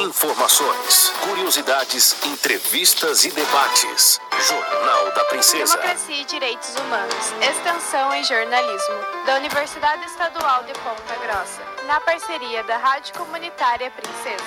Informações, curiosidades, entrevistas e debates. Jornal da Princesa. Democracia e Direitos Humanos. Extensão em Jornalismo. Da Universidade Estadual de Ponta Grossa. Na parceria da Rádio Comunitária Princesa.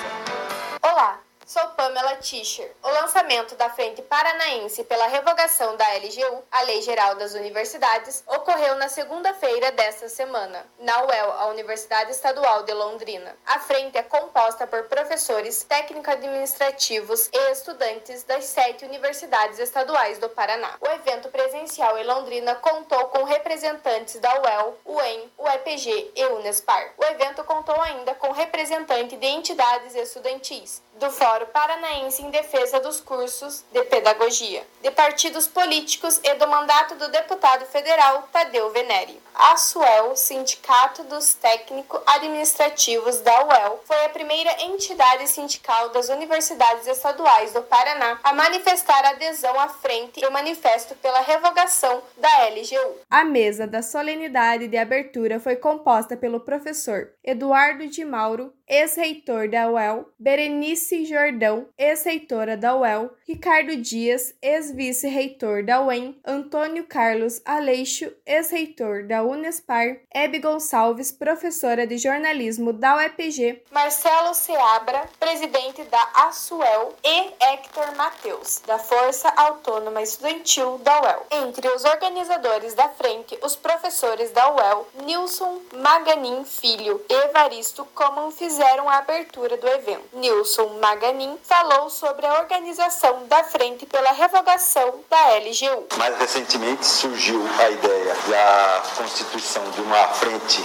Olá! Sou Pamela Tischer. O lançamento da Frente Paranaense pela revogação da LGU, a Lei Geral das Universidades, ocorreu na segunda-feira desta semana, na UEL, a Universidade Estadual de Londrina. A frente é composta por professores, técnico-administrativos e estudantes das sete universidades estaduais do Paraná. O evento presencial em Londrina contou com representantes da UEL, UEM, UEPG e Unespar. O evento contou ainda com representantes de entidades estudantis, do Fórum Paranaense em Defesa dos Cursos de Pedagogia, de partidos políticos e do mandato do deputado federal Tadeu Venere. A SUEL, Sindicato dos Técnicos Administrativos da UEL, foi a primeira entidade sindical das universidades estaduais do Paraná a manifestar adesão à frente do manifesto pela revogação da LGU. A mesa da solenidade de abertura foi composta pelo professor Eduardo de Mauro, ex-reitor da UEL, Berenice Jordão, ex-reitora da UEL, Ricardo Dias, ex-vice-reitor da UEM, Antônio Carlos Aleixo, ex-reitor da Unespar, Hebe Gonçalves, professora de jornalismo da UEPG, Marcelo Seabra, presidente da ASUEL e Hector Mateus, da Força Autônoma Estudantil da UEL. Entre os organizadores da frente, os professores da UEL, Nilson Maganin Filho e Evaristo Coman fizeram a abertura do evento. Nilson Maganin falou sobre a organização da frente pela revogação da LGU. Mais recentemente surgiu a ideia da constituição de uma frente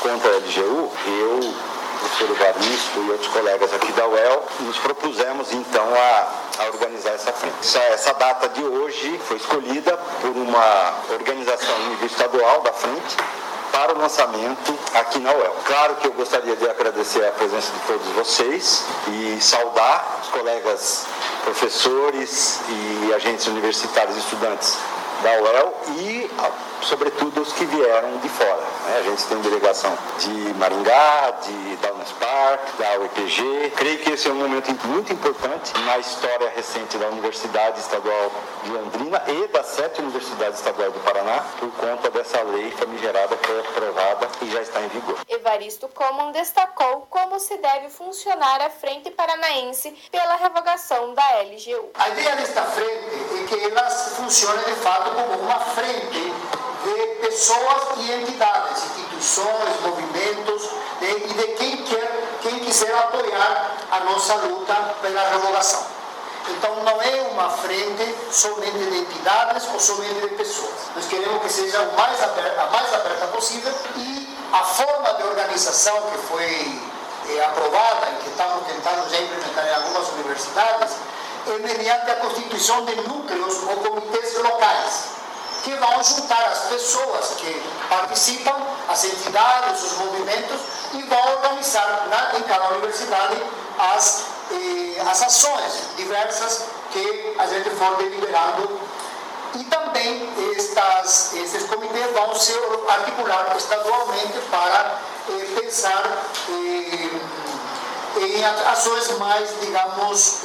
contra a LGU, eu, professor Evaristo e outros colegas aqui da UEL, nos propusemos então a, a organizar essa frente. Essa, essa, data de hoje foi escolhida por uma organização estadual da frente para o lançamento aqui na UEL. Claro que eu gostaria de agradecer a presença de todos vocês e saudar os colegas professores e agentes universitários e estudantes da UEL e, sobretudo, os que vieram de fora. Né? A gente tem delegação de Maringá, de, da Unespar, da UEPG. Creio que esse é um momento muito importante na história recente da Universidade Estadual de Londrina e das sete universidades estaduais do Paraná, por conta dessa lei famigerada que foi aprovada e já está em vigor. Evaristo Coman destacou como se deve funcionar a Frente Paranaense pela revogação da LGU. A ideia desta frente é que ela funcione de fato como uma frente pessoas e entidades, instituições, movimentos de, e de quem quer, quem quiser apoiar a nossa luta pela revogação. Então não é uma frente somente de entidades ou somente de pessoas. Nós queremos que seja o mais aberta, a mais aberta possível e a forma de organização que foi é, aprovada e que estamos tentando já implementar em algumas universidades é mediante a constituição de núcleos ou comitês locais, que vão juntar as pessoas que participam, as entidades, os movimentos, e vão organizar na, em cada universidade as, eh, as ações diversas que a gente for deliberando. E também estas, esses comitês vão se articular estadualmente para eh, pensar eh, em ações mais, digamos,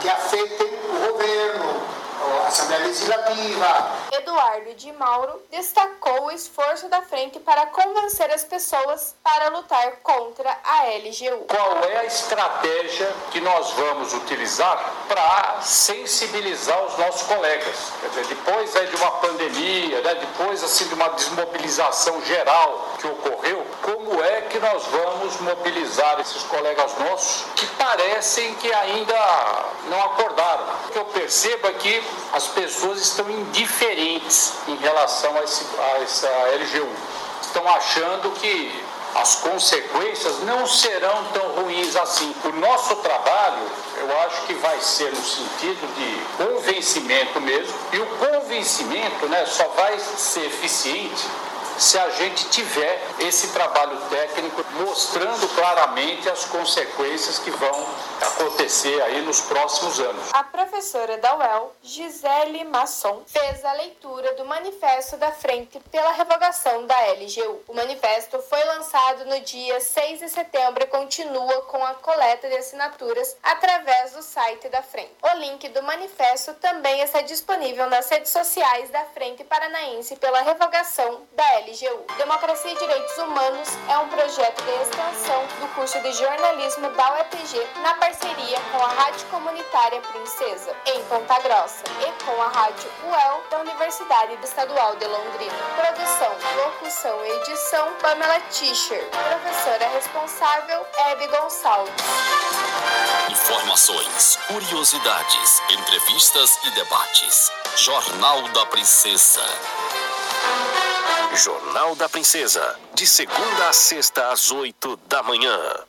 que afetem o governo, a Assembleia Legislativa. Eduardo de Mauro destacou o esforço da frente para convencer as pessoas para lutar contra a LGU. Qual é a estratégia que nós vamos utilizar para sensibilizar os nossos colegas? Quer dizer, depois é de uma pandemia, né, depois assim de uma desmobilização geral que ocorreu, como é que nós vamos mobilizar esses colegas nossos que parecem que ainda não acordaram? É que as pessoas estão indiferentes em relação a, esse, a essa LGU. Estão achando que as consequências não serão tão ruins assim. O nosso trabalho, eu acho que vai ser no sentido de convencimento mesmo, e o convencimento né, só vai ser eficiente se a gente tiver esse trabalho técnico mostrando claramente as consequências que vão acontecer aí nos próximos anos. A professora da UEL, Gisele Masson, fez a leitura do manifesto da Frente pela revogação da LGU. O manifesto foi lançado no dia 6 de setembro e continua com a coleta de assinaturas através do site da Frente. O link do manifesto também está disponível nas redes sociais da Frente Paranaense pela revogação da LGU. Democracia e Direitos Humanos é um projeto de extensão do curso de jornalismo da UEPG na parceria com a Rádio Comunitária Princesa, em Ponta Grossa, e com a Rádio UEL da Universidade Estadual de Londrina. Produção, locução e edição Pamela Tischer. Professora responsável Hebe Gonçalves. Informações, curiosidades, entrevistas e debates. Jornal da Princesa. Jornal da Princesa, de segunda a sexta às oito da manhã.